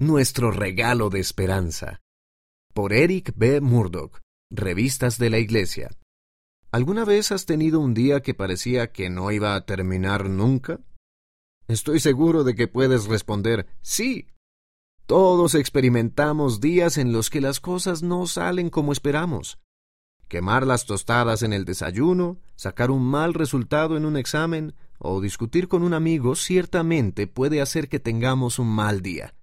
Nuestro regalo de esperanza. Por Eric B. Murdoch, Revistas de la Iglesia. ¿Alguna vez has tenido un día que parecía que no iba a terminar nunca? Estoy seguro de que puedes responder sí. Todos experimentamos días en los que las cosas no salen como esperamos. Quemar las tostadas en el desayuno, sacar un mal resultado en un examen o discutir con un amigo ciertamente puede hacer que tengamos un mal día.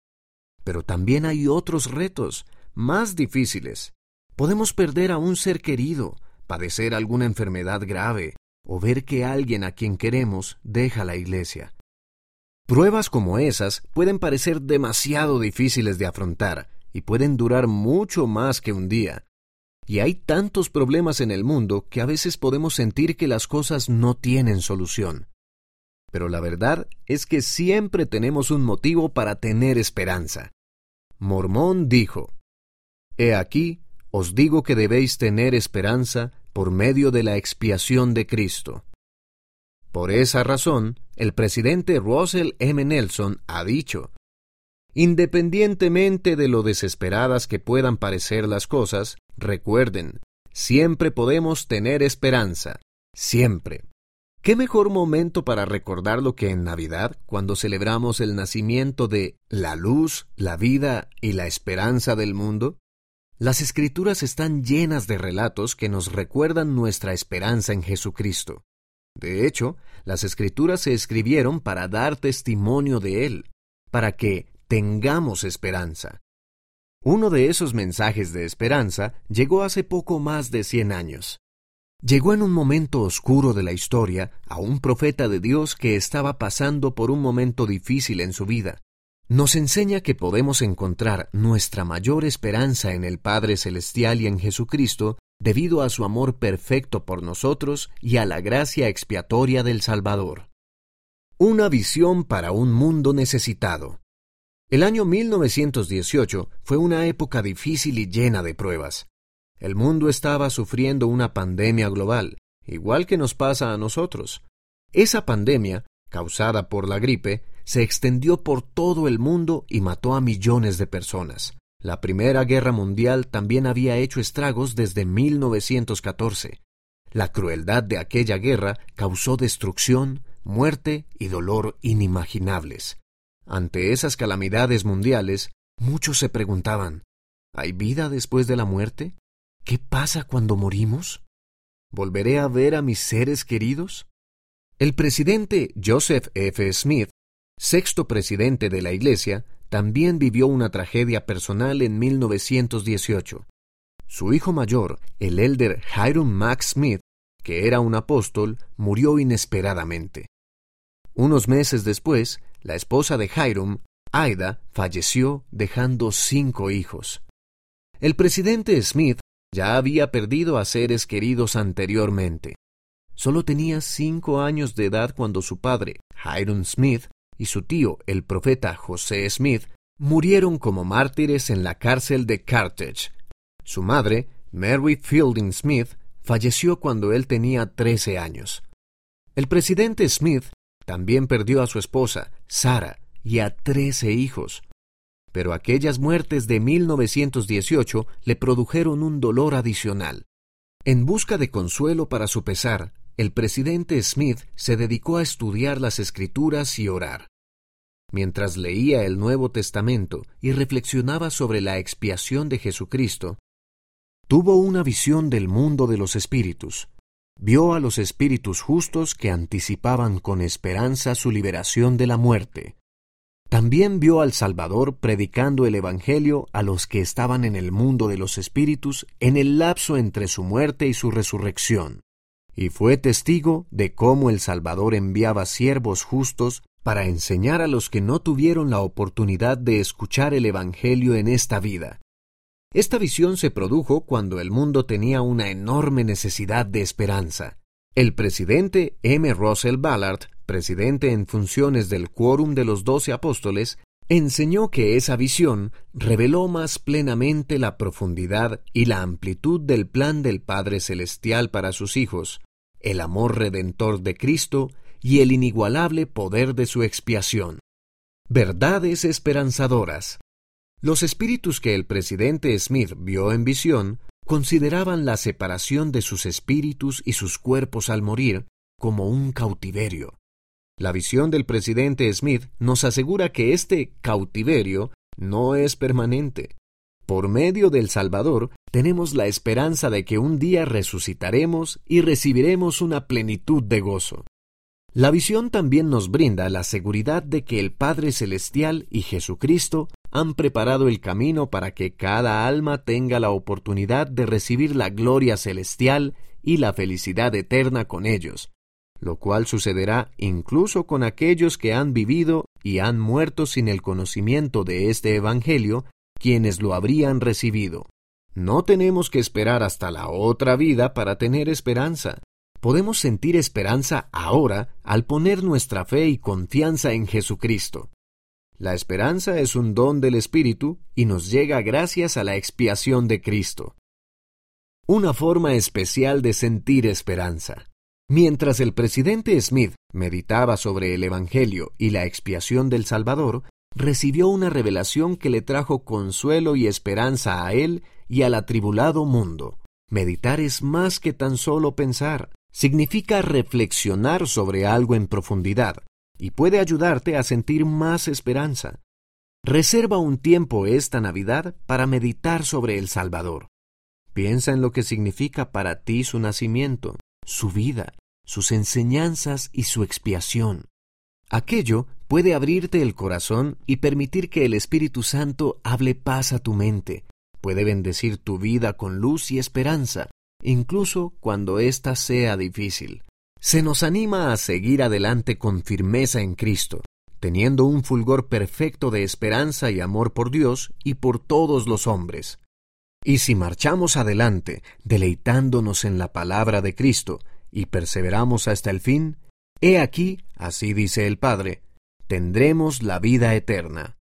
Pero también hay otros retos, más difíciles. Podemos perder a un ser querido, padecer alguna enfermedad grave o ver que alguien a quien queremos deja la iglesia. Pruebas como esas pueden parecer demasiado difíciles de afrontar y pueden durar mucho más que un día. Y hay tantos problemas en el mundo que a veces podemos sentir que las cosas no tienen solución. Pero la verdad es que siempre tenemos un motivo para tener esperanza. Mormón dijo, He aquí, os digo que debéis tener esperanza por medio de la expiación de Cristo. Por esa razón, el presidente Russell M. Nelson ha dicho, Independientemente de lo desesperadas que puedan parecer las cosas, recuerden, siempre podemos tener esperanza, siempre. ¿Qué mejor momento para recordarlo que en Navidad, cuando celebramos el nacimiento de la luz, la vida y la esperanza del mundo? Las escrituras están llenas de relatos que nos recuerdan nuestra esperanza en Jesucristo. De hecho, las escrituras se escribieron para dar testimonio de Él, para que tengamos esperanza. Uno de esos mensajes de esperanza llegó hace poco más de cien años. Llegó en un momento oscuro de la historia a un profeta de Dios que estaba pasando por un momento difícil en su vida nos enseña que podemos encontrar nuestra mayor esperanza en el Padre Celestial y en Jesucristo debido a su amor perfecto por nosotros y a la gracia expiatoria del Salvador. Una visión para un mundo necesitado. El año 1918 fue una época difícil y llena de pruebas. El mundo estaba sufriendo una pandemia global, igual que nos pasa a nosotros. Esa pandemia, causada por la gripe, se extendió por todo el mundo y mató a millones de personas. La Primera Guerra Mundial también había hecho estragos desde 1914. La crueldad de aquella guerra causó destrucción, muerte y dolor inimaginables. Ante esas calamidades mundiales, muchos se preguntaban ¿Hay vida después de la muerte? ¿Qué pasa cuando morimos? ¿Volveré a ver a mis seres queridos? El presidente Joseph F. Smith sexto presidente de la Iglesia, también vivió una tragedia personal en 1918. Su hijo mayor, el elder Hiram Max Smith, que era un apóstol, murió inesperadamente. Unos meses después, la esposa de Hiram, Aida, falleció dejando cinco hijos. El presidente Smith ya había perdido a seres queridos anteriormente. Solo tenía cinco años de edad cuando su padre, Hiram Smith, y su tío, el profeta José Smith, murieron como mártires en la cárcel de Carthage. Su madre, Mary Fielding Smith, falleció cuando él tenía trece años. El presidente Smith también perdió a su esposa, Sarah, y a trece hijos. Pero aquellas muertes de 1918 le produjeron un dolor adicional. En busca de consuelo para su pesar, el presidente Smith se dedicó a estudiar las escrituras y orar. Mientras leía el Nuevo Testamento y reflexionaba sobre la expiación de Jesucristo, tuvo una visión del mundo de los espíritus. Vio a los espíritus justos que anticipaban con esperanza su liberación de la muerte. También vio al Salvador predicando el Evangelio a los que estaban en el mundo de los espíritus en el lapso entre su muerte y su resurrección y fue testigo de cómo el Salvador enviaba siervos justos para enseñar a los que no tuvieron la oportunidad de escuchar el Evangelio en esta vida. Esta visión se produjo cuando el mundo tenía una enorme necesidad de esperanza. El presidente M. Russell Ballard, presidente en funciones del Quórum de los Doce Apóstoles, enseñó que esa visión reveló más plenamente la profundidad y la amplitud del plan del Padre Celestial para sus hijos, el amor redentor de Cristo y el inigualable poder de su expiación. Verdades esperanzadoras. Los espíritus que el presidente Smith vio en visión consideraban la separación de sus espíritus y sus cuerpos al morir como un cautiverio. La visión del presidente Smith nos asegura que este cautiverio no es permanente. Por medio del Salvador tenemos la esperanza de que un día resucitaremos y recibiremos una plenitud de gozo. La visión también nos brinda la seguridad de que el Padre Celestial y Jesucristo han preparado el camino para que cada alma tenga la oportunidad de recibir la gloria celestial y la felicidad eterna con ellos, lo cual sucederá incluso con aquellos que han vivido y han muerto sin el conocimiento de este Evangelio, quienes lo habrían recibido. No tenemos que esperar hasta la otra vida para tener esperanza podemos sentir esperanza ahora al poner nuestra fe y confianza en Jesucristo. La esperanza es un don del Espíritu y nos llega gracias a la expiación de Cristo. Una forma especial de sentir esperanza. Mientras el presidente Smith meditaba sobre el Evangelio y la expiación del Salvador, recibió una revelación que le trajo consuelo y esperanza a él y al atribulado mundo. Meditar es más que tan solo pensar significa reflexionar sobre algo en profundidad y puede ayudarte a sentir más esperanza. Reserva un tiempo esta Navidad para meditar sobre el Salvador. Piensa en lo que significa para ti su nacimiento, su vida, sus enseñanzas y su expiación. Aquello puede abrirte el corazón y permitir que el Espíritu Santo hable paz a tu mente, puede bendecir tu vida con luz y esperanza, incluso cuando ésta sea difícil. Se nos anima a seguir adelante con firmeza en Cristo, teniendo un fulgor perfecto de esperanza y amor por Dios y por todos los hombres. Y si marchamos adelante, deleitándonos en la palabra de Cristo, y perseveramos hasta el fin, he aquí, así dice el Padre, tendremos la vida eterna.